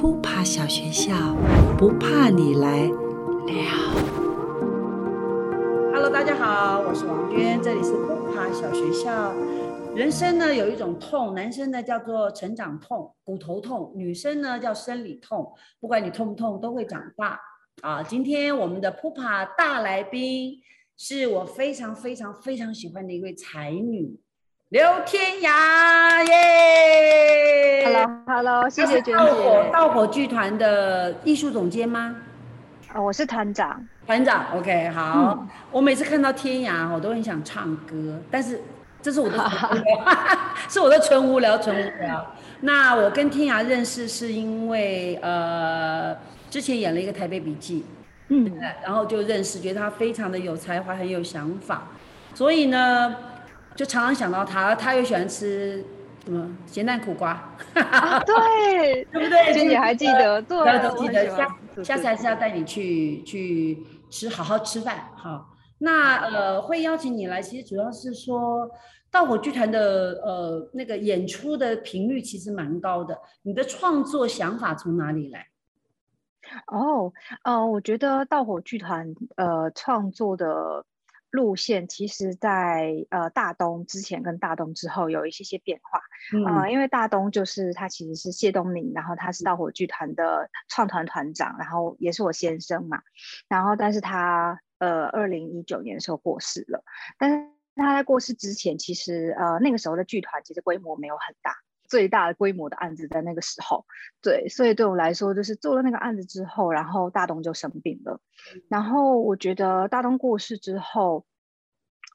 扑爬小学校，不怕你来了。Hello，大家好，我是王娟，这里是扑爬小学校。人生呢有一种痛，男生呢叫做成长痛、骨头痛，女生呢叫生理痛。不管你痛不痛，都会长大啊！今天我们的扑爬大来宾是我非常非常非常喜欢的一位才女。刘天涯耶，Hello，Hello，谢谢娟姐。盗火剧团的艺术总监吗？啊，我是团长。团长，OK，好。我每次看到天涯，我都很想唱歌，但是这是我的 是我的纯无聊，纯无聊。那我跟天涯认识是因为呃，之前演了一个《台北笔记》，嗯，然后就认识，觉得他非常的有才华，很有想法，所以呢。就常常想到他，他又喜欢吃什么咸蛋苦瓜，对，对不对？娟姐还记得，对，都记得。下下次还是要带你去去吃，好好吃饭。好，那呃，会邀请你来，其实主要是说，盗火剧团的呃那个演出的频率其实蛮高的。你的创作想法从哪里来？哦，呃，我觉得盗火剧团呃创作的。路线其实，在呃大东之前跟大东之后有一些些变化，呃，因为大东就是他其实是谢东明，然后他是盗火剧团的创团团长，然后也是我先生嘛，然后但是他呃二零一九年的时候过世了，但是他在过世之前，其实呃那个时候的剧团其实规模没有很大。最大规模的案子在那个时候，对，所以对我来说，就是做了那个案子之后，然后大东就生病了，然后我觉得大东过世之后，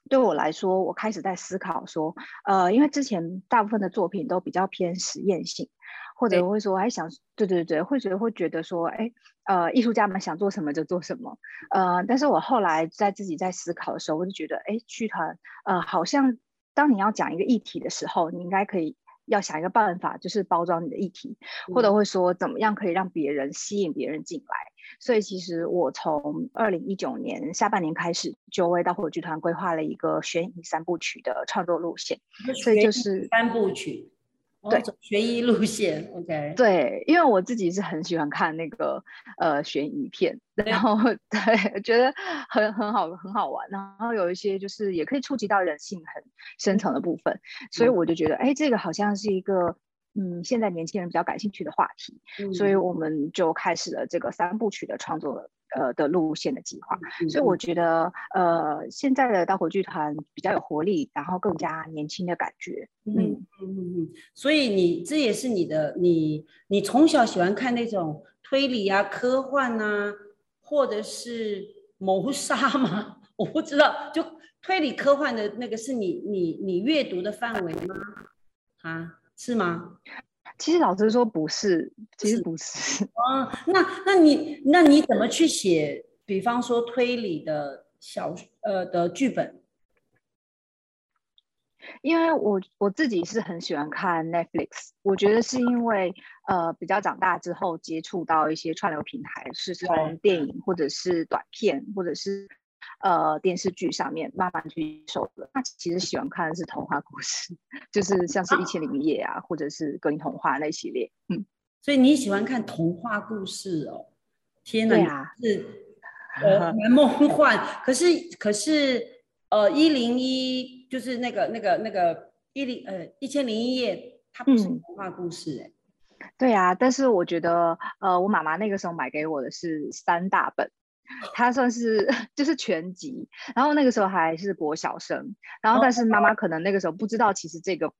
对我来说，我开始在思考说，呃，因为之前大部分的作品都比较偏实验性，或者会说，还想，对对对，会觉得会觉得说，哎，呃，艺术家们想做什么就做什么，呃，但是我后来在自己在思考的时候，我就觉得，哎，剧团，呃，好像当你要讲一个议题的时候，你应该可以。要想一个办法，就是包装你的议题，或者会说怎么样可以让别人吸引别人进来。所以其实我从二零一九年下半年开始，就为到火剧团规划了一个悬疑三部曲的创作路线。所以就是三部曲。对，悬疑路线，OK。对，因为我自己是很喜欢看那个呃悬疑片，然后 对，觉得很很好很好玩，然后有一些就是也可以触及到人性很深层的部分，所以我就觉得，哎，这个好像是一个嗯现在年轻人比较感兴趣的话题，所以我们就开始了这个三部曲的创作。呃的路线的计划，所以我觉得呃现在的大火剧团比较有活力，然后更加年轻的感觉。嗯嗯嗯嗯，所以你这也是你的你你从小喜欢看那种推理啊、科幻啊，或者是谋杀吗？我不知道，就推理科幻的那个是你你你阅读的范围吗？啊，是吗？其实老实说不是，其实不是。哦，那那你那你怎么去写？比方说推理的小呃的剧本？因为我我自己是很喜欢看 Netflix，我觉得是因为呃比较长大之后接触到一些串流平台，是从电影或者是短片或者是。呃，电视剧上面慢慢去受的，他其实喜欢看的是童话故事，就是像是《一千零一夜》啊，或者是格林童话那系列。嗯，所以你喜欢看童话故事哦？天哪，是呃蛮梦幻。可是可是呃，一零一就是那个那个那个一零呃一千零一夜，它不是童话故事哎。对啊，但是我觉得呃，我妈妈那个时候买给我的是三大本。他算是 就是全集，然后那个时候还是国小生，然后但是妈妈可能那个时候不知道，其实这个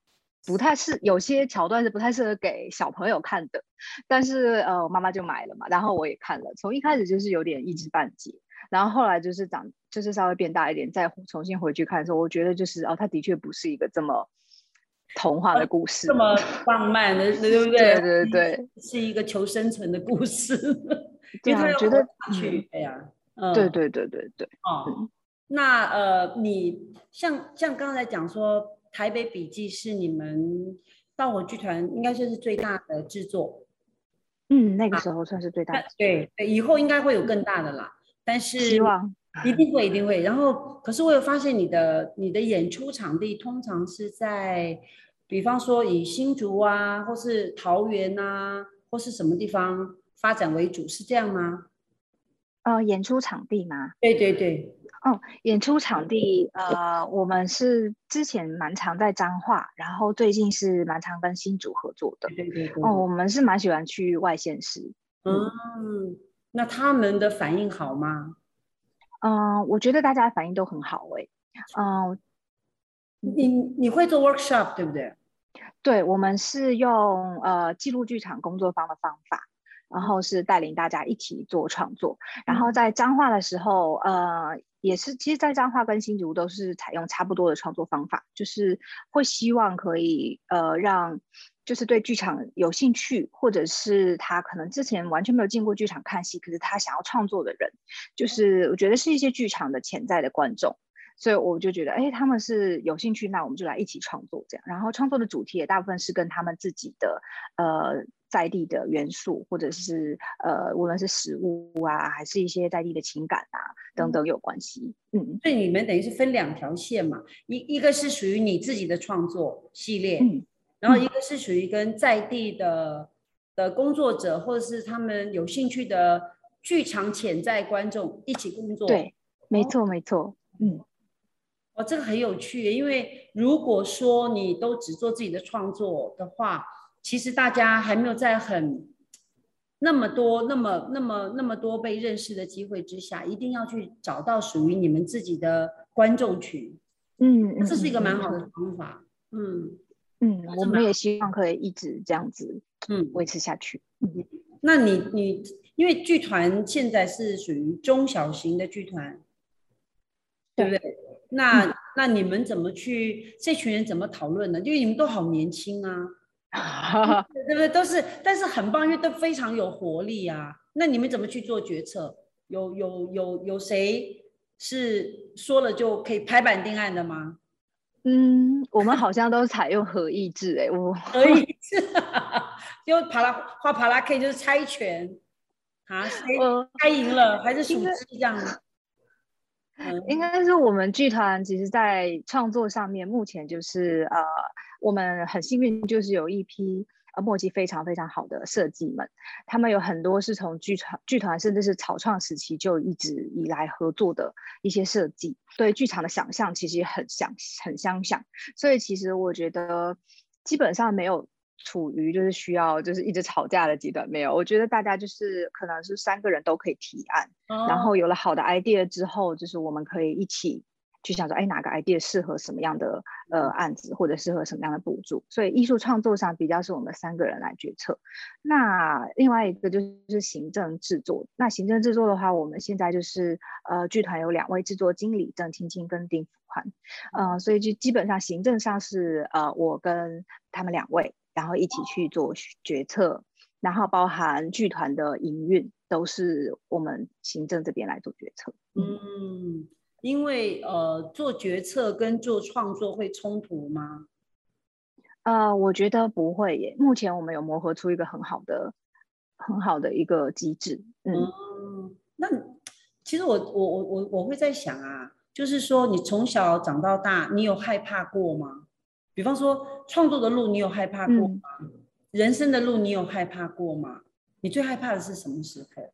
不太是有些桥段是不太适合给小朋友看的，但是呃妈妈就买了嘛，然后我也看了，从一开始就是有点一知半解，然后后来就是长就是稍微变大一点，再重新回去看的时候，我觉得就是哦，它的确不是一个这么童话的故事，这么浪漫的，对不对？对对对，是一个求生存的故事。对啊，觉得去哎呀，嗯，对对对对对，哦，那呃，你像像刚才讲说，《台北笔记》是你们盗火剧团应该算是最大的制作，嗯，那个时候算是最大的，对对，以后应该会有更大的啦，但是希望一定会一定会。然后，可是我有发现你的你的演出场地通常是在，比方说以新竹啊，或是桃园啊。或是什么地方发展为主，是这样吗？呃，演出场地吗？对对对。哦，演出场地，呃，我们是之前蛮常在彰化，然后最近是蛮常跟新竹合作的。对对对。哦，我们是蛮喜欢去外县市。嗯，那他们的反应好吗？嗯，我觉得大家反应都很好诶。嗯，你你会做 workshop 对不对？对，我们是用呃记录剧场工作坊的方法。然后是带领大家一起做创作，然后在彰化的时候，呃，也是，其实，在彰化跟新竹都是采用差不多的创作方法，就是会希望可以，呃，让就是对剧场有兴趣，或者是他可能之前完全没有进过剧场看戏，可是他想要创作的人，就是我觉得是一些剧场的潜在的观众，所以我就觉得，哎，他们是有兴趣，那我们就来一起创作这样，然后创作的主题也大部分是跟他们自己的，呃。在地的元素，或者是呃，无论是食物啊，还是一些在地的情感啊等等有关系。嗯，所以你们等于是分两条线嘛，一一个是属于你自己的创作系列，嗯，然后一个是属于跟在地的的工作者或者是他们有兴趣的剧场潜在观众一起工作。对，没错没错。嗯，哦，这个很有趣，因为如果说你都只做自己的创作的话。其实大家还没有在很那么多、那么、那么、那么多被认识的机会之下，一定要去找到属于你们自己的观众群。嗯，这是一个蛮好的方法。嗯嗯，我们也希望可以一直这样子，嗯，维持下去。嗯，那你你因为剧团现在是属于中小型的剧团，对不对？那那你们怎么去？这群人怎么讨论呢？因为你们都好年轻啊。对不对？都是，但是很棒，因为都非常有活力啊。那你们怎么去做决策？有有有有谁是说了就可以拍板定案的吗？嗯，我们好像都采用合议制，哎，我 合议制，就帕拉画帕拉 K 就是猜拳啊，谁猜赢了还是数字这样？应该是我们剧团，其实，在创作上面，目前就是呃。我们很幸运，就是有一批呃默契非常非常好的设计们，他们有很多是从剧团、剧团甚至是草创时期就一直以来合作的一些设计，对剧场的想象其实很相很相像，所以其实我觉得基本上没有处于就是需要就是一直吵架的阶段，没有，我觉得大家就是可能是三个人都可以提案，然后有了好的 idea 之后，就是我们可以一起。去想说，哎，哪个 idea 适合什么样的呃案子，或者适合什么样的补助？所以艺术创作上比较是我们三个人来决策。那另外一个就是行政制作。那行政制作的话，我们现在就是呃剧团有两位制作经理，郑青青跟丁福宽。呃，所以就基本上行政上是呃我跟他们两位，然后一起去做决策，然后包含剧团的营运都是我们行政这边来做决策。嗯。因为呃，做决策跟做创作会冲突吗？呃，我觉得不会耶。目前我们有磨合出一个很好的、很好的一个机制。嗯，那其实我我我我我会在想啊，就是说你从小长到大，你有害怕过吗？比方说创作的路，你有害怕过吗？人生的路，你有害怕过吗？你最害怕的是什么时候？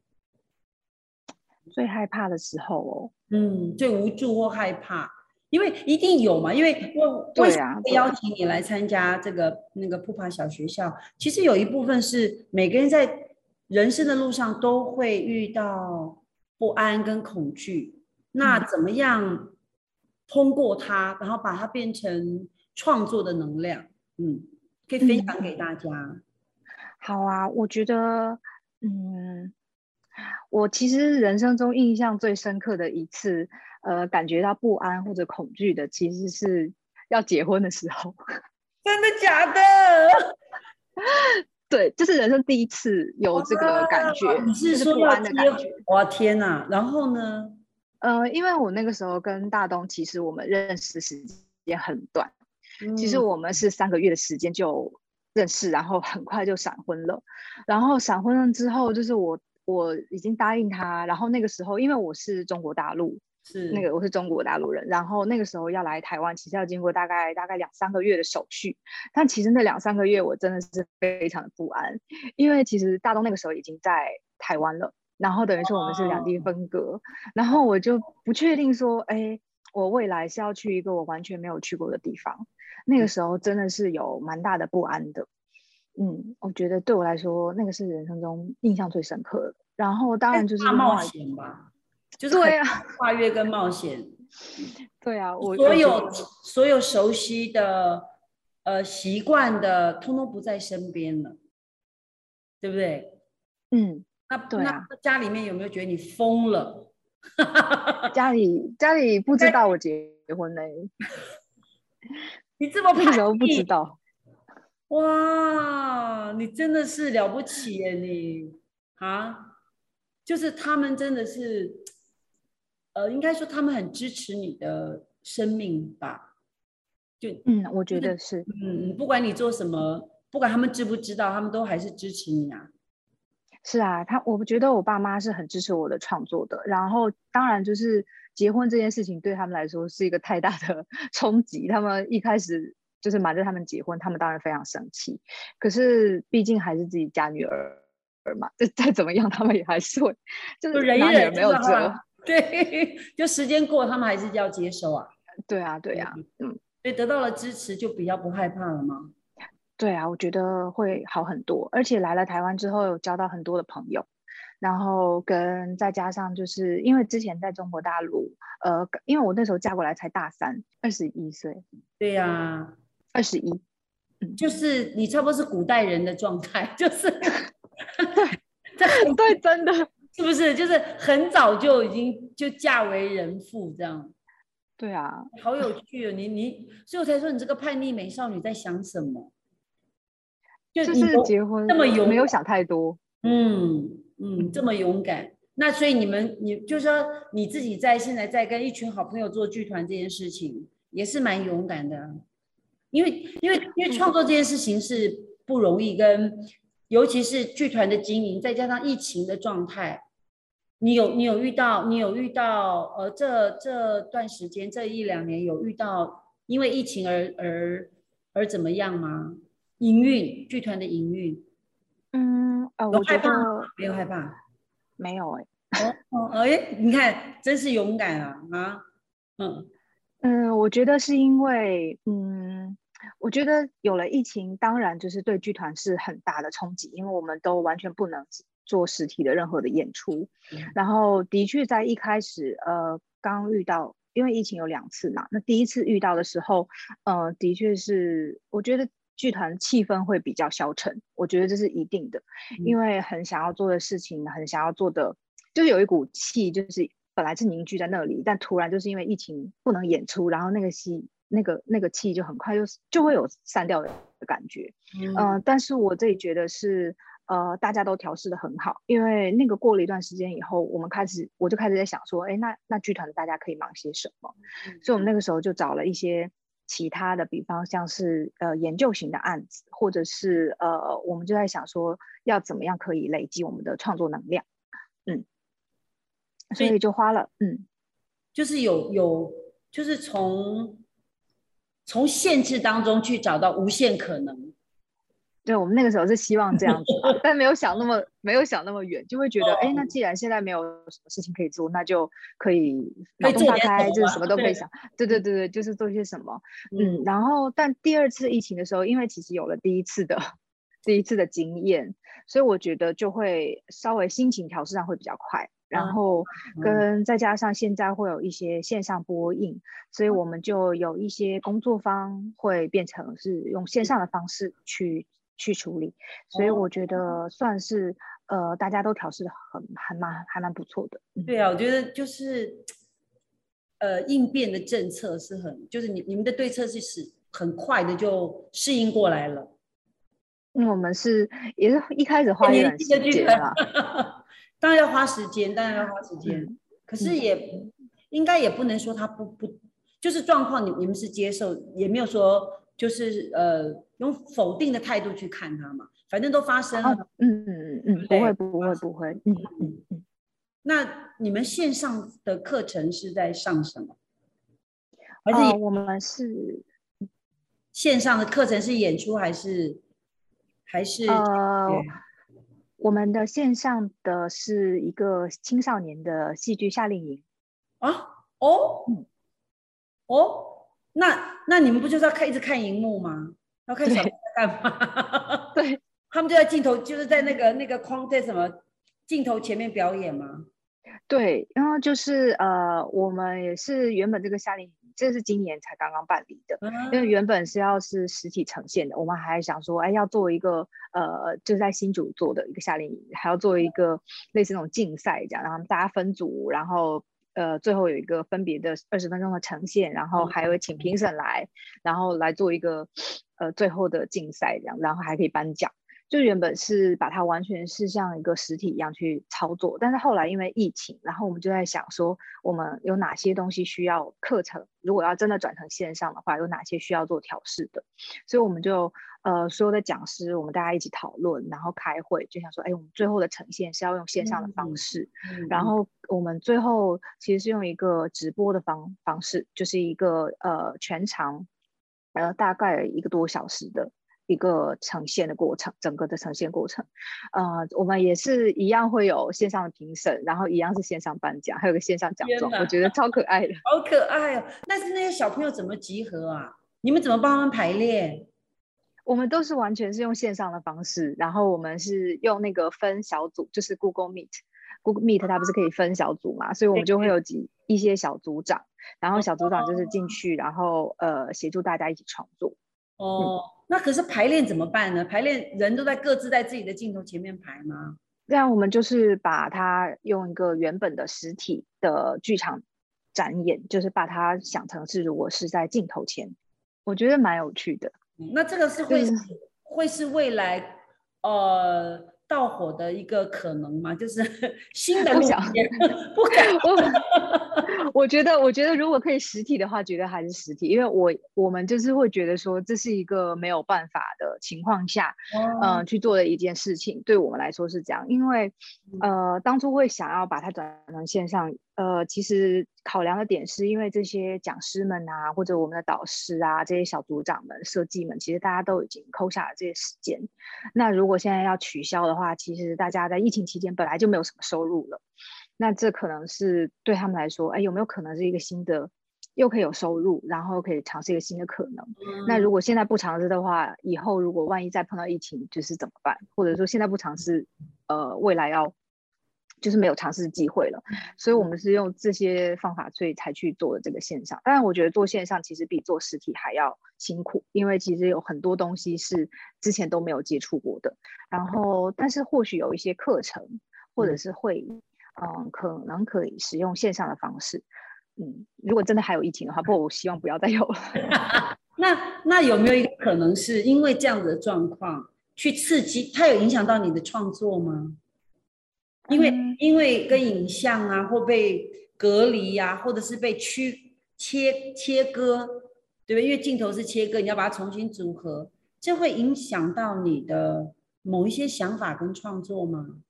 最害怕的时候哦，嗯，最无助或害怕，因为一定有嘛，因为我为什么会邀请你来参加这个那个普帕小学校？其实有一部分是每个人在人生的路上都会遇到不安跟恐惧，那怎么样通过它，然后把它变成创作的能量？嗯，可以分享给大家。好啊，我觉得，嗯。我其实人生中印象最深刻的一次，呃，感觉到不安或者恐惧的，其实是要结婚的时候。真的假的？对，就是人生第一次有这个感觉，你是说不安的感觉。哇天哪！然后呢？呃，因为我那个时候跟大东，其实我们认识时间很短，其实我们是三个月的时间就认识，然后很快就闪婚了。然后闪婚了之后，就是我。我已经答应他，然后那个时候，因为我是中国大陆，是那个我是中国大陆人，然后那个时候要来台湾，其实要经过大概大概两三个月的手续。但其实那两三个月我真的是非常的不安，因为其实大东那个时候已经在台湾了，然后等于说我们是两地分隔，然后我就不确定说，哎，我未来是要去一个我完全没有去过的地方。那个时候真的是有蛮大的不安的。嗯，我觉得对我来说，那个是人生中印象最深刻的。然后当然就是冒险吧。就是对啊，跨越跟冒险，对啊，我所有所有熟悉的呃习惯的，通通不在身边了，对不对？嗯，那那家里面有没有觉得你疯了？家里家里不知道我结婚呢，你这么那时候不知道，哇，你真的是了不起耶，你啊，就是他们真的是。呃，应该说他们很支持你的生命吧，就嗯，我觉得是，嗯，不管你做什么，不管他们知不知道，他们都还是支持你啊。是啊，他，我觉得我爸妈是很支持我的创作的。然后，当然就是结婚这件事情对他们来说是一个太大的 冲击。他们一开始就是瞒着他们结婚，他们当然非常生气。可是毕竟还是自己家女儿嘛，就再怎么样，他们也还是会，就是忍一忍，没有辙。对，就时间过，他们还是要接受啊。对啊，对啊，嗯，所以得到了支持，就比较不害怕了吗？对啊，我觉得会好很多。而且来了台湾之后，有交到很多的朋友，然后跟再加上就是因为之前在中国大陆，呃，因为我那时候嫁过来才大三，二十一岁。对呀，二十一，嗯，就是你差不多是古代人的状态，就是对，对，真的。是不是就是很早就已经就嫁为人妇这样？对啊，好有趣哦！你你，所以我才说你这个叛逆美少女在想什么？就是结婚这么勇，没有想太多。嗯嗯，这么勇敢。那所以你们，你就是说你自己在现在在跟一群好朋友做剧团这件事情，也是蛮勇敢的。因为因为因为创作这件事情是不容易跟。尤其是剧团的经营，再加上疫情的状态，你有你有遇到你有遇到呃这这段时间这一两年有遇到因为疫情而而而怎么样吗？营运剧团的营运，嗯呃，我害怕没有害怕，没有哎哦哦哎，你看真是勇敢啊啊嗯嗯，我觉得是因为嗯。我觉得有了疫情，当然就是对剧团是很大的冲击，因为我们都完全不能做实体的任何的演出。然后的确在一开始，呃，刚遇到，因为疫情有两次嘛，那第一次遇到的时候，呃，的确是我觉得剧团气氛会比较消沉，我觉得这是一定的，因为很想要做的事情，很想要做的，就是有一股气，就是本来是凝聚在那里，但突然就是因为疫情不能演出，然后那个戏。那个那个气就很快就就会有散掉的感觉，嗯，但是我这里觉得是呃大家都调试的很好，因为那个过了一段时间以后，我们开始我就开始在想说，哎，那那剧团大家可以忙些什么？所以我们那个时候就找了一些其他的，比方像是呃研究型的案子，或者是呃我们就在想说要怎么样可以累积我们的创作能量，嗯，所以就花了，嗯，就是有有就是从。从限制当中去找到无限可能，对我们那个时候是希望这样子，但没有想那么没有想那么远，就会觉得，哎，那既然现在没有什么事情可以做，那就可以脑洞大开，就是什么都可以想。对对对对，就是做些什么。嗯，然后但第二次疫情的时候，因为其实有了第一次的第一次的经验，所以我觉得就会稍微心情调试上会比较快。然后跟再加上现在会有一些线上播映，所以我们就有一些工作方会变成是用线上的方式去去处理，所以我觉得算是呃大家都调试的很还蛮还蛮不错的。对啊，我觉得就是呃应变的政策是很，就是你你们的对策是是很快的就适应过来了。因为我们是也是一开始花一点时间啊。当然要花时间，当然要花时间，可是也应该也不能说他不不，就是状况，你你们是接受，也没有说就是呃用否定的态度去看他嘛，反正都发生了，嗯嗯嗯嗯，不会不会不会，嗯嗯嗯，那你们线上的课程是在上什么？还是我们是线上的课程是演出还是还是？呃，我们的线上的是一个青少年的戏剧夏令营啊？哦，哦，那那你们不就是要看一直看荧幕吗？要看小在干嘛？对，他们就在镜头，就是在那个那个框在什么镜头前面表演吗？对，然后就是呃，我们也是原本这个夏令营，这是今年才刚刚办理的，因为原本是要是实体呈现的，我们还想说，哎，要做一个呃，就在新竹做的一个夏令营，还要做一个类似那种竞赛这样，然后大家分组，然后呃，最后有一个分别的二十分钟的呈现，然后还有请评审来，然后来做一个呃最后的竞赛这样，然后还可以颁奖。就原本是把它完全是像一个实体一样去操作，但是后来因为疫情，然后我们就在想说，我们有哪些东西需要课程，如果要真的转成线上的话，有哪些需要做调试的，所以我们就呃所有的讲师，我们大家一起讨论，然后开会，就想说，哎，我们最后的呈现是要用线上的方式，然后我们最后其实是用一个直播的方方式，就是一个呃全长呃大概一个多小时的。一个呈现的过程，整个的呈现过程，呃，我们也是一样会有线上的评审，然后一样是线上颁奖，还有个线上奖状，我觉得超可爱的，好可爱哦！但是那些小朋友怎么集合啊？你们怎么帮他们排练？我们都是完全是用线上的方式，然后我们是用那个分小组，就是 Google Meet，Google Meet 它不是可以分小组嘛，所以我们就会有几一些小组长，然后小组长就是进去，然后呃协助大家一起创作。哦，那可是排练怎么办呢？排练人都在各自在自己的镜头前面排吗？这样我们就是把它用一个原本的实体的剧场展演，就是把它想成是如果是在镜头前，我觉得蛮有趣的。那这个是会会是未来呃。到火的一个可能吗？就是 新的路线，不敢。我 我觉得，我觉得如果可以实体的话，觉得还是实体，因为我我们就是会觉得说，这是一个没有办法的情况下，嗯，去做的一件事情，对我们来说是这样。因为呃，当初会想要把它转成线上。呃，其实考量的点是因为这些讲师们啊，或者我们的导师啊，这些小组长们、设计们，其实大家都已经抠下了这些时间。那如果现在要取消的话，其实大家在疫情期间本来就没有什么收入了。那这可能是对他们来说，哎，有没有可能是一个新的，又可以有收入，然后可以尝试一个新的可能？那如果现在不尝试的话，以后如果万一再碰到疫情，就是怎么办？或者说现在不尝试，呃，未来要？就是没有尝试机会了，所以我们是用这些方法，所以才去做的这个线上。当然，我觉得做线上其实比做实体还要辛苦，因为其实有很多东西是之前都没有接触过的。然后，但是或许有一些课程或者是会，嗯，可能可以使用线上的方式。嗯，如果真的还有疫情的话，不，我希望不要再有了。那那有没有一个可能是因为这样子的状况去刺激它，有影响到你的创作吗？因为因为跟影像啊，或被隔离呀，或者是被区切切割，对不对？因为镜头是切割，你要把它重新组合，这会影响到你的某一些想法跟创作吗？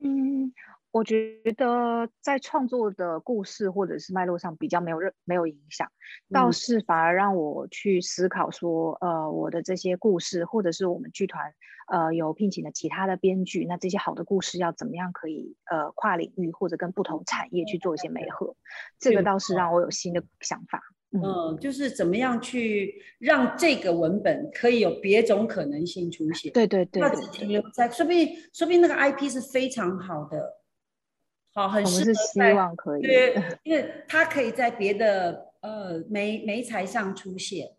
嗯。我觉得在创作的故事或者是脉络上比较没有任没有影响，倒是反而让我去思考说，呃，我的这些故事或者是我们剧团呃有聘请的其他的编剧，那这些好的故事要怎么样可以呃跨领域或者跟不同产业去做一些媒合，这个倒是让我有新的想法。嗯，就是怎么样去让这个文本可以有别种可能性出现？对对对，那只停留在说不定说不定那个 IP 是非常好的。好，很适合希望可以，对，因为它可以在别的呃媒媒材上出现，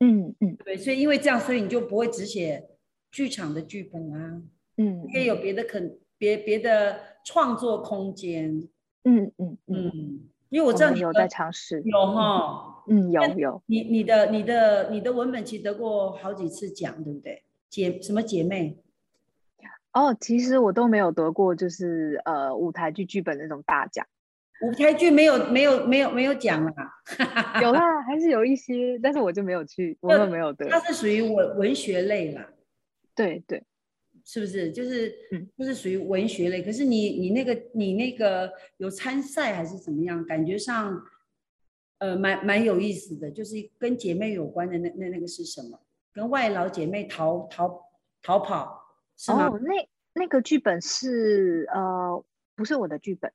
嗯嗯，对，所以因为这样，所以你就不会只写剧场的剧本啊，嗯，可以有别的可别别的创作空间，嗯嗯嗯，因为我知道你有在尝试，有哈，嗯有有，你你的你的你的文本其实得过好几次奖，对不对？姐什么姐妹？哦，其实我都没有得过，就是呃舞台剧剧本那种大奖。舞台剧没有没有没有没有奖啦？有啦，还是有一些，但是我就没有去，我都没有得。它是属于文文学类啦。对对，是不是？就是就是属于文学类。可是你你那个你那个有参赛还是怎么样？感觉上，呃，蛮蛮有意思的，就是跟姐妹有关的那那那个是什么？跟外劳姐妹逃逃逃跑是吗？哦，那那个剧本是呃，不是我的剧本。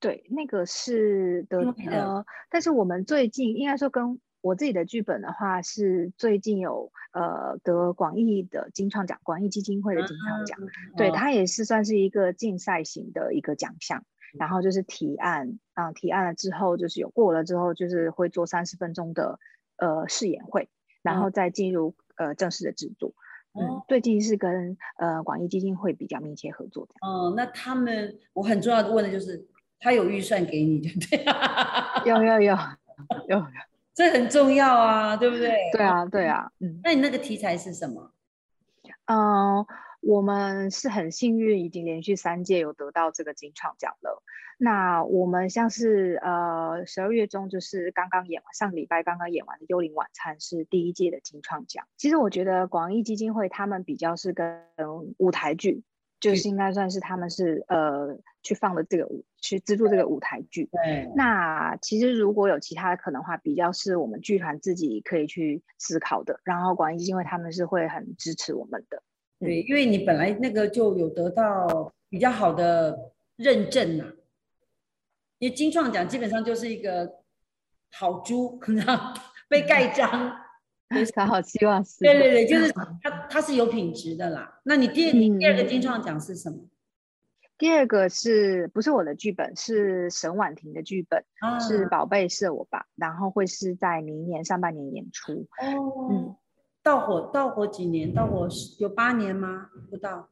对，那个是的呃，但是我们最近应该说跟我自己的剧本的话，是最近有呃得广义的金创奖，广义基金会的金创奖，对，它也是算是一个竞赛型的一个奖项。然后就是提案啊，提案了之后就是有过了之后，就是会做三十分钟的呃试演会，然后再进入呃正式的制作。嗯，最近是跟呃广义基金会比较密切合作的。哦，那他们我很重要的问的就是。他有预算给你，对不对？有有有有，这很重要啊，对不对？对啊，对啊，嗯。那你那个题材是什么？嗯，我们是很幸运，已经连续三届有得到这个金创奖了。那我们像是呃十二月中就是刚刚演完，上个礼拜刚刚演完的《幽灵晚餐》是第一届的金创奖。其实我觉得广义基金会他们比较是跟舞台剧。就是应该算是他们是呃去放的这个舞，去资助这个舞台剧。对。那其实如果有其他的可能话，比较是我们剧团自己可以去思考的。然后广义基金会他们是会很支持我们的。对，因为你本来那个就有得到比较好的认证呐。因为金创奖基本上就是一个好猪，你知道被盖章。他好希望是，对对对，就是它它是有品质的啦。那你第你第二个金创奖是什么？第二个是不是我的剧本？是沈婉婷的剧本，是《宝贝是我吧》，然后会是在明年上半年演出。哦，嗯，到火到火几年？到火有八年吗？不到。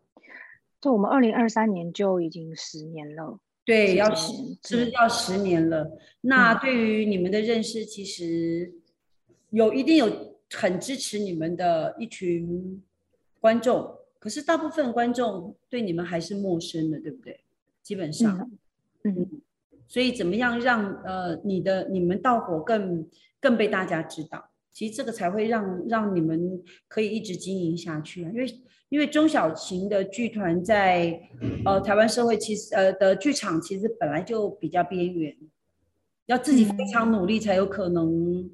就我们二零二三年就已经十年了。对，要十是不是要十年了？那对于你们的认识，其实有一定有。很支持你们的一群观众，可是大部分观众对你们还是陌生的，对不对？基本上，嗯，所以怎么样让呃你的你们到火更更被大家知道？其实这个才会让让你们可以一直经营下去啊，因为因为中小型的剧团在呃台湾社会其实呃的剧场其实本来就比较边缘，要自己非常努力才有可能。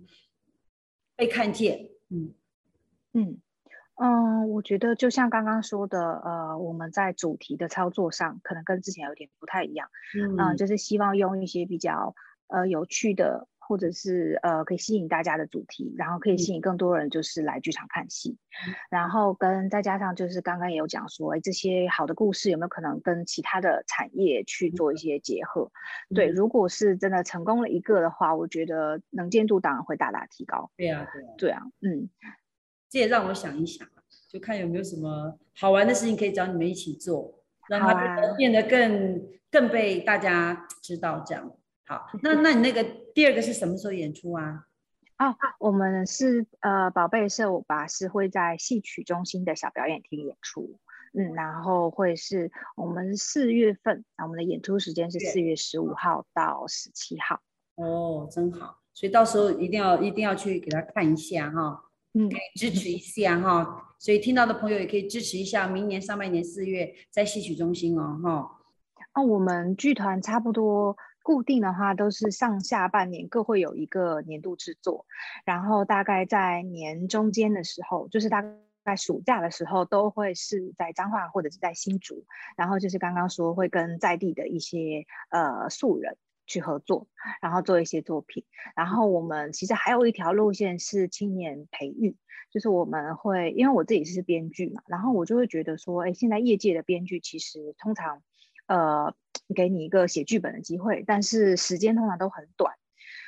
被看见，嗯嗯嗯，我觉得就像刚刚说的，呃，我们在主题的操作上可能跟之前有点不太一样，嗯，就是希望用一些比较呃有趣的。或者是呃可以吸引大家的主题，然后可以吸引更多人就是来剧场看戏，然后跟再加上就是刚刚也有讲说，哎，这些好的故事有没有可能跟其他的产业去做一些结合？对，如果是真的成功了一个的话，我觉得能见度当然会大大提高。对啊，对啊，对啊，嗯，这也让我想一想，就看有没有什么好玩的事情可以找你们一起做，让它变得更更被大家知道这样。好，那那你那个第二个是什么时候演出啊？哦，我们是呃，宝贝社舞吧，是会在戏曲中心的小表演厅演出，嗯，然后会是我们四月份，那我们的演出时间是四月十五号到十七号。哦，真好，所以到时候一定要一定要去给他看一下哈，嗯，支持一下哈，所以听到的朋友也可以支持一下，明年上半年四月在戏曲中心哦，哈。那我们剧团差不多。固定的话都是上下半年各会有一个年度制作，然后大概在年中间的时候，就是大概暑假的时候，都会是在彰化或者是在新竹，然后就是刚刚说会跟在地的一些呃素人去合作，然后做一些作品。然后我们其实还有一条路线是青年培育，就是我们会因为我自己是编剧嘛，然后我就会觉得说，哎，现在业界的编剧其实通常。呃，给你一个写剧本的机会，但是时间通常都很短。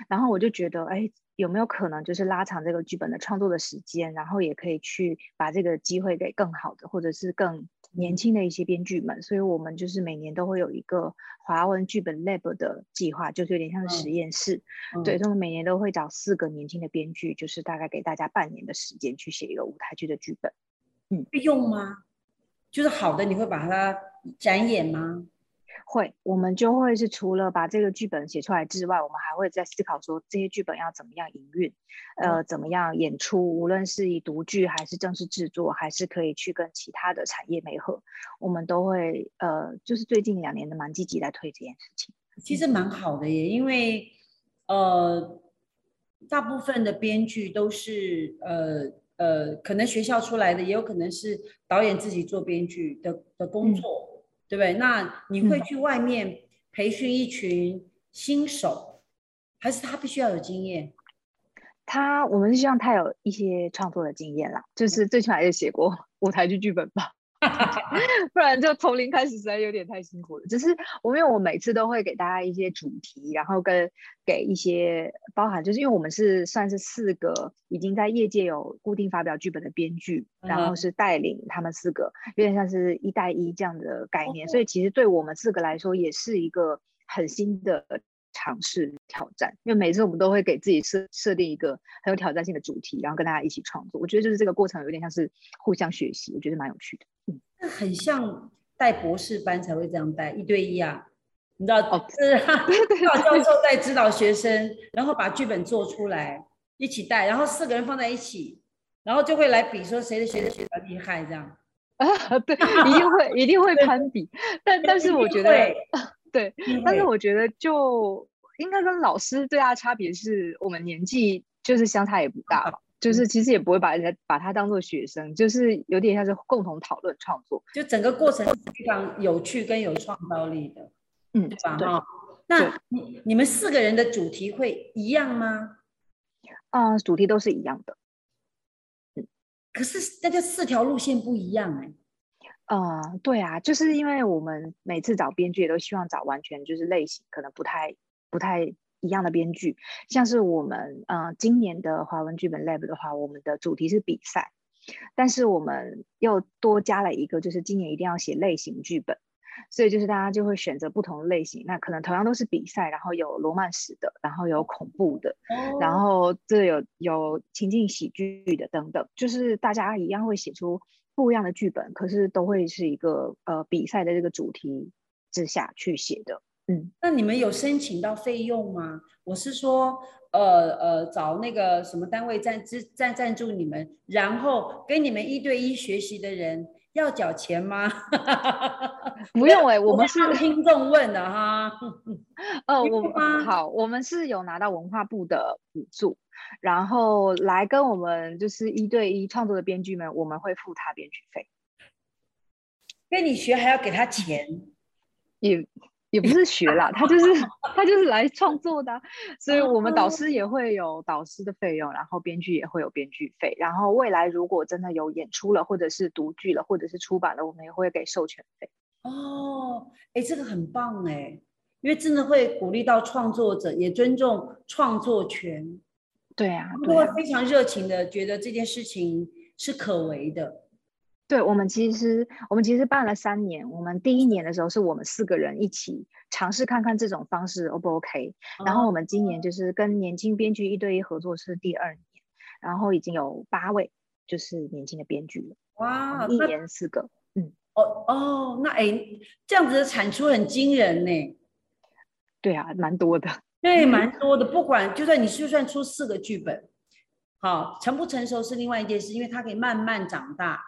然后我就觉得，哎，有没有可能就是拉长这个剧本的创作的时间，然后也可以去把这个机会给更好的，或者是更年轻的一些编剧们。所以我们就是每年都会有一个华文剧本 lab 的计划，就是有点像实验室。对，所以我们每年都会找四个年轻的编剧，就是大概给大家半年的时间去写一个舞台剧的剧本。嗯，会用吗？就是好的，你会把它展演吗？会，我们就会是除了把这个剧本写出来之外，我们还会在思考说这些剧本要怎么样营运，呃，怎么样演出，无论是以独剧还是正式制作，还是可以去跟其他的产业媒合，我们都会呃，就是最近两年的蛮积极在推这件事情。其实蛮好的耶，因为呃，大部分的编剧都是呃呃，可能学校出来的，也有可能是导演自己做编剧的的工作，对不对？那你会去外面培训一群新手，还是他必须要有经验？他，我们是希望他有一些创作的经验啦，就是最起码也写过舞台剧剧本吧。不然就从零开始，实在有点太辛苦了。只是我因为我每次都会给大家一些主题，然后跟给一些包含，就是因为我们是算是四个已经在业界有固定发表剧本的编剧，然后是带领他们四个，有点像是一带一这样的概念。所以其实对我们四个来说，也是一个很新的尝试挑战。因为每次我们都会给自己设设定一个很有挑战性的主题，然后跟大家一起创作。我觉得就是这个过程有点像是互相学习，我觉得蛮有趣的。那很像带博士班才会这样带一对一啊，你知道哦，是啊教授在指导学生，然后把剧本做出来一起带，然后四个人放在一起，然后就会来比说谁的谁的学较厉害这样啊，对，一定会一定会攀比，但但是我觉得 对，但是我觉得就应该跟老师最大的差别是我们年纪就是相差也不大了。就是其实也不会把人家把他当做学生，就是有点像是共同讨论创作，就整个过程是非常有趣跟有创造力的，嗯，对吧？哈，那你你们四个人的主题会一样吗？啊，主题都是一样的，嗯，可是大家四条路线不一样哎，啊，对啊，就是因为我们每次找编剧都希望找完全就是类型可能不太不太。一样的编剧，像是我们呃今年的华文剧本 Lab 的话，我们的主题是比赛，但是我们又多加了一个，就是今年一定要写类型剧本，所以就是大家就会选择不同的类型，那可能同样都是比赛，然后有罗曼史的，然后有恐怖的，然后这有有情境喜剧的等等，就是大家一样会写出不一样的剧本，可是都会是一个呃比赛的这个主题之下去写的。嗯，那你们有申请到费用吗？我是说，呃呃，找那个什么单位赞资赞赞助你们，然后跟你们一对一学习的人要缴钱吗？不用哎，我们是听众问的哈。呃，我好，我们是有拿到文化部的补助，然后来跟我们就是一对一创作的编剧们，我们会付他编剧费。跟你学还要给他钱？也。也不是学啦，他就是 他就是来创作的，所以我们导师也会有导师的费用，然后编剧也会有编剧费，然后未来如果真的有演出了，或者是独剧了，或者是出版了，我们也会给授权费。哦，哎，这个很棒哎，因为真的会鼓励到创作者，也尊重创作权。对啊，都会非常热情的觉得这件事情是可为的。对我们其实，我们其实办了三年。我们第一年的时候，是我们四个人一起尝试看看这种方式 O 不 OK。然后我们今年就是跟年轻编剧一对一合作是第二年，然后已经有八位就是年轻的编剧了。哇，一年四个，嗯，哦哦，那哎，这样子的产出很惊人呢。对啊，蛮多的。对，蛮多的。不管就算你就算出四个剧本，好成不成熟是另外一件事，因为它可以慢慢长大。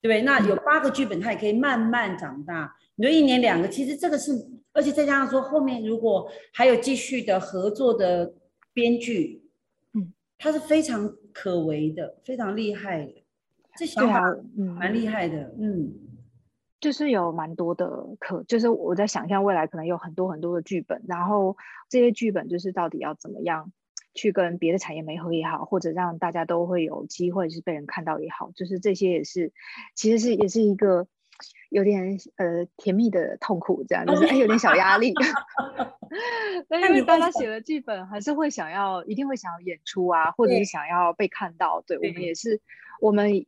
对不对？那有八个剧本，它也可以慢慢长大。你说一年两个，其实这个是，而且再加上说后面如果还有继续的合作的编剧，嗯，他是非常可为的，非常厉害的。这想法嗯蛮厉害的，嗯，就是有蛮多的可，就是我在想象未来可能有很多很多的剧本，然后这些剧本就是到底要怎么样。去跟别的产业媒合也好，或者让大家都会有机会是被人看到也好，就是这些也是，其实是也是一个有点呃甜蜜的痛苦，这样就是有点小压力。那因为大家写了剧本，还是会想要，一定会想要演出啊，或者是想要被看到。对我们也是，我们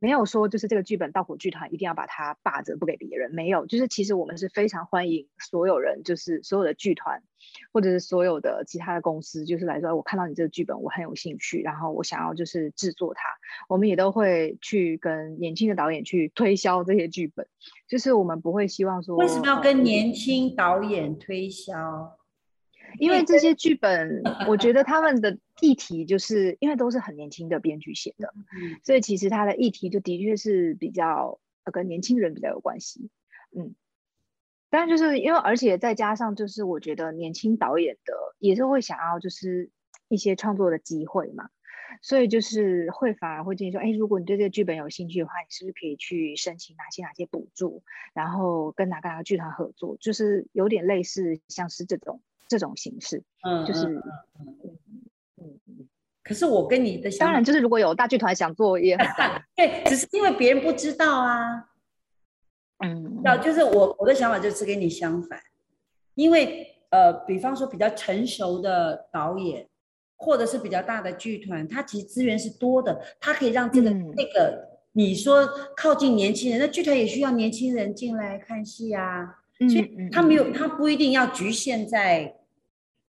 没有说就是这个剧本到火剧团一定要把它霸着不给别人，没有，就是其实我们是非常欢迎所有人，就是所有的剧团或者是所有的其他的公司，就是来说我看到你这个剧本，我很有兴趣，然后我想要就是制作它，我们也都会去跟年轻的导演去推销这些剧本，就是我们不会希望说为什么要跟年轻导演推销？因为这些剧本，我觉得他们的议题就是因为都是很年轻的编剧写的，所以其实他的议题就的确是比较跟年轻人比较有关系。嗯，但就是因为而且再加上就是我觉得年轻导演的也是会想要就是一些创作的机会嘛，所以就是会反而会建议说，哎，如果你对这个剧本有兴趣的话，你是不是可以去申请哪些哪些补助，然后跟哪个哪个剧团合作，就是有点类似像是这种。这种形式，嗯，就是，嗯嗯嗯。可是我跟你的想，当然就是如果有大剧团想做也很 对，只是因为别人不知道啊。嗯，要就是我我的想法就是跟你相反，因为呃，比方说比较成熟的导演，或者是比较大的剧团，它其实资源是多的，它可以让这个那个你说靠近年轻人，那剧团也需要年轻人进来看戏啊。所以他没有，他不一定要局限在，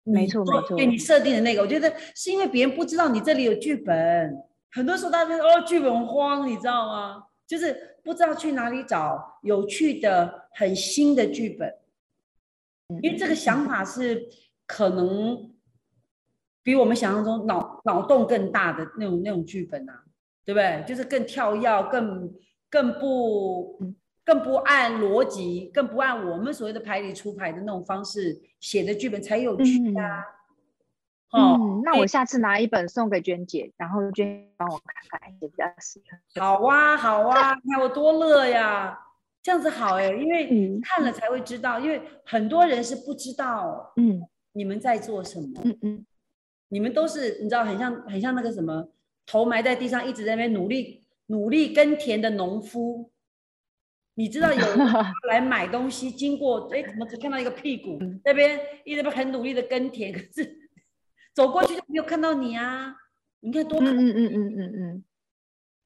没错没错，对你设定的那个，我觉得是因为别人不知道你这里有剧本，很多时候大家哦剧本荒，你知道吗？就是不知道去哪里找有趣的、很新的剧本，因为这个想法是可能比我们想象中脑脑洞更大的那种那种剧本啊，对不对？就是更跳跃、更更不。更不按逻辑，更不按我们所谓的牌理出牌的那种方式写的剧本才有趣啊！哦，那我下次拿一本送给娟姐，然后娟帮我看看，也比较适合。好啊，好啊，你看我多乐呀！这样子好哎，因为看了才会知道，因为很多人是不知道，嗯，你们在做什么，嗯嗯，你们都是你知道，很像很像那个什么，头埋在地上一直在那边努力努力耕田的农夫。你知道有 来买东西，经过哎，怎么只看到一个屁股？那边一直不很努力的耕田，可是走过去就没有看到你啊！你看多可嗯嗯嗯嗯嗯。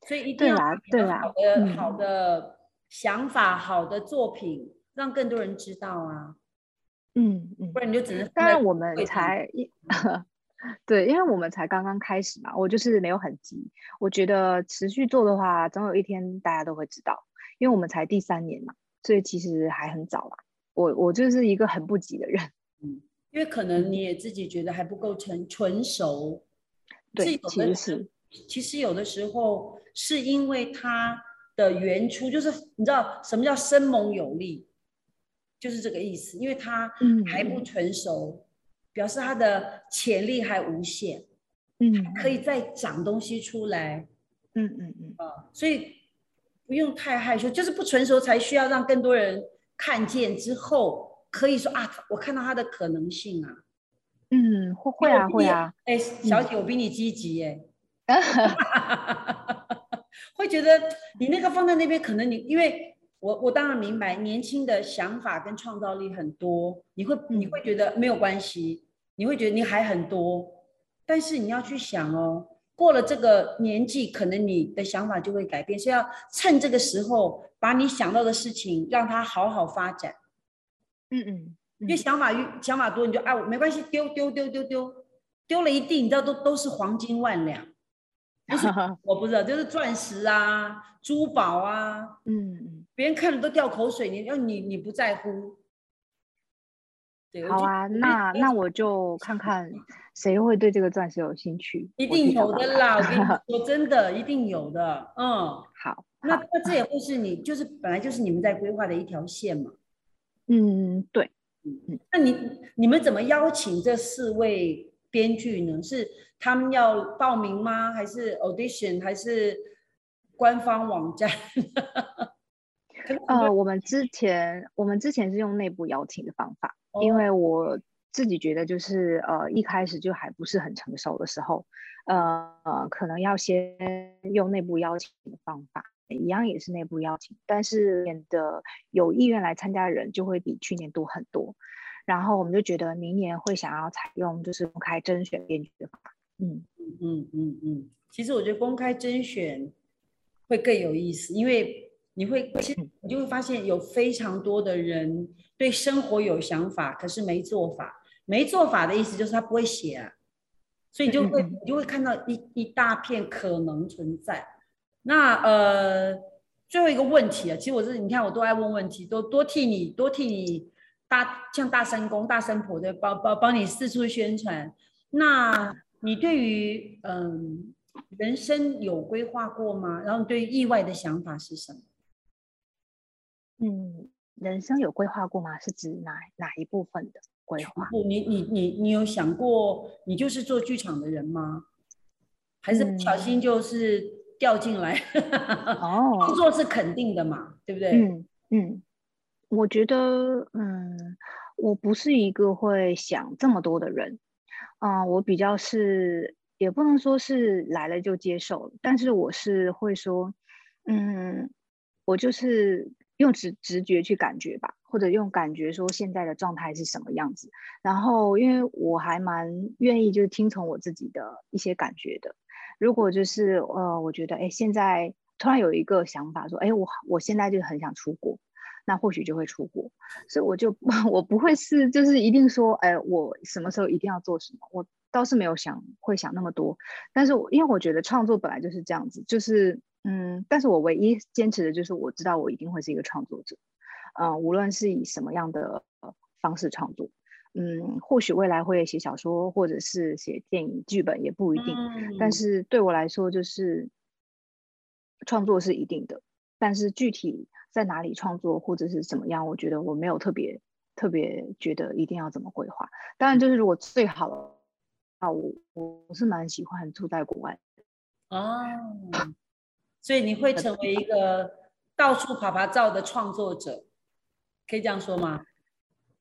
所以一定要有好的好的想法，好的作品，让更多人知道啊。嗯嗯。不然你就只能。当然我们才一，对，因为我们才刚刚开始嘛，我就是没有很急。我觉得持续做的话，总有一天大家都会知道。因为我们才第三年嘛，所以其实还很早啦。我我就是一个很不急的人，嗯，因为可能你也自己觉得还不够成纯熟，对，其实是，其实有的时候是因为它的原初就是你知道什么叫生猛有力，就是这个意思，因为它还不成熟，表示它的潜力还无限，嗯，可以再长东西出来，嗯嗯嗯，啊，所以。不用太害羞，就是不成熟才需要让更多人看见之后，可以说啊，我看到他的可能性啊。嗯，会会啊会啊。哎，小姐，我比你积极哎。会觉得你那个放在那边，可能你因为我我当然明白，年轻的想法跟创造力很多，你会你会觉得没有关系，你会觉得你还很多，但是你要去想哦。过了这个年纪，可能你的想法就会改变，所以要趁这个时候把你想到的事情让它好好发展。嗯嗯，因为想法越想法多，你就哎，没关系，丢丢丢丢丢，丢了一地，你知道都都是黄金万两。我不知道，就是钻石啊、珠宝啊，嗯嗯，别人看了都掉口水，你要你你不在乎。好啊，那那我就看看谁会对这个钻石有兴趣。一定有的啦，我跟你 说，真的一定有的。嗯，好，那那这也会是你，就是本来就是你们在规划的一条线嘛。嗯，对。嗯嗯，那你你们怎么邀请这四位编剧呢？是他们要报名吗？还是 audition？还是官方网站？呃，我们之前我们之前是用内部邀请的方法。因为我自己觉得，就是呃，一开始就还不是很成熟的时候，呃呃，可能要先用内部邀请的方法，一样也是内部邀请，但是的有意愿来参加的人就会比去年多很多。然后我们就觉得明年会想要采用就是公开甄选编剧的方法。嗯嗯嗯嗯嗯，其实我觉得公开甄选会更有意思，因为你会其实你就会发现有非常多的人对生活有想法，可是没做法。没做法的意思就是他不会写啊，所以你就会你就会看到一一大片可能存在。那呃，最后一个问题啊，其实我是你看我都爱问问题，多多替你多替你大像大三公大三婆的帮帮帮你四处宣传。那你对于嗯人生有规划过吗？然后你对意外的想法是什么？嗯，人生有规划过吗？是指哪哪一部分的？规划不，你你你你有想过，你就是做剧场的人吗？还是不小心就是掉进来？哦，工作是肯定的嘛，对不对？嗯嗯，我觉得，嗯，我不是一个会想这么多的人，啊，我比较是，也不能说是来了就接受，但是我是会说，嗯，我就是用直直觉去感觉吧。或者用感觉说现在的状态是什么样子，然后因为我还蛮愿意就是听从我自己的一些感觉的。如果就是呃，我觉得哎，现在突然有一个想法说，哎，我我现在就很想出国，那或许就会出国。所以我就 我不会是就是一定说，哎，我什么时候一定要做什么，我倒是没有想会想那么多。但是我因为我觉得创作本来就是这样子，就是嗯，但是我唯一坚持的就是我知道我一定会是一个创作者。嗯，无论是以什么样的方式创作，嗯，或许未来会写小说，或者是写电影剧本，也不一定。但是对我来说，就是创作是一定的。但是具体在哪里创作，或者是怎么样，我觉得我没有特别特别觉得一定要怎么规划。当然，就是如果最好啊，我我是蛮喜欢住在国外哦，所以你会成为一个到处爬爬照的创作者。可以这样说吗？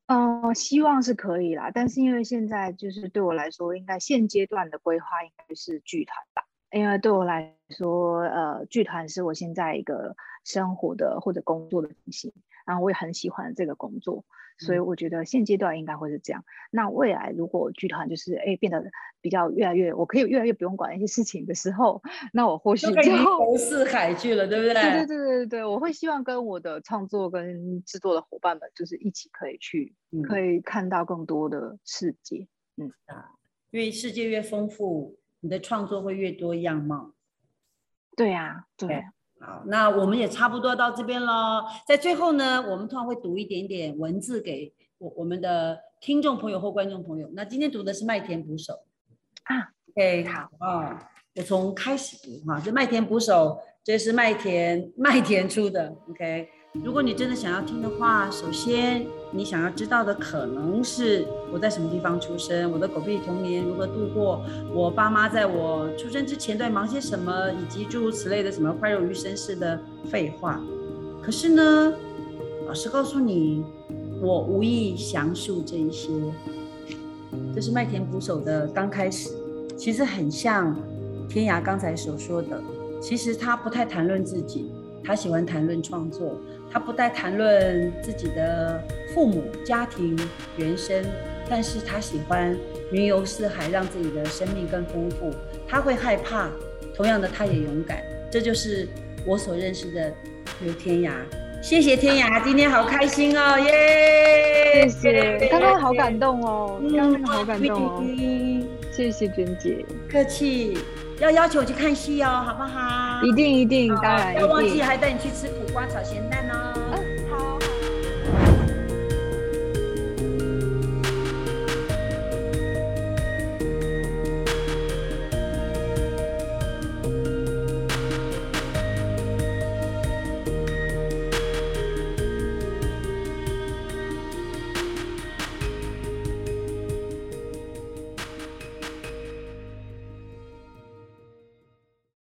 嗯，希望是可以啦。但是因为现在就是对我来说，应该现阶段的规划应该是剧团吧。因为对我来说，呃，剧团是我现在一个生活的或者工作的重心。然后我也很喜欢这个工作，所以我觉得现阶段应该会是这样。那未来如果剧团就是哎变得比较越来越，我可以越来越不用管一些事情的时候，那我或许就游四海去了，对不对？对对对对对，我会希望跟我的创作跟制作的伙伴们，就是一起可以去，可以看到更多的世界。嗯啊，因为世界越丰富，你的创作会越多样貌。对呀，对。好，那我们也差不多到这边喽。在最后呢，我们通常会读一点点文字给我我们的听众朋友或观众朋友。那今天读的是《麦田捕手》啊，OK，好啊，我从开始读哈，这《麦田捕手》这是麦田麦田出的，OK。如果你真的想要听的话，首先你想要知道的可能是我在什么地方出生，我的狗屁童年如何度过，我爸妈在我出生之前在忙些什么，以及诸如此类的什么快乐余生式的废话。可是呢，老实告诉你，我无意详述这一些。这是麦田捕手的刚开始，其实很像天涯刚才所说的，其实他不太谈论自己。他喜欢谈论创作，他不再谈论自己的父母、家庭、原生，但是他喜欢云游四海，让自己的生命更丰富。他会害怕，同样的，他也勇敢。这就是我所认识的刘天涯。谢谢天涯，今天好开心哦，耶！谢谢，刚刚好感动哦，刚刚好感动哦，谢谢娟姐，客气。要要求我去看戏哦，好不好？一定一定，当然要忘记还带你去吃苦瓜炒咸蛋哦。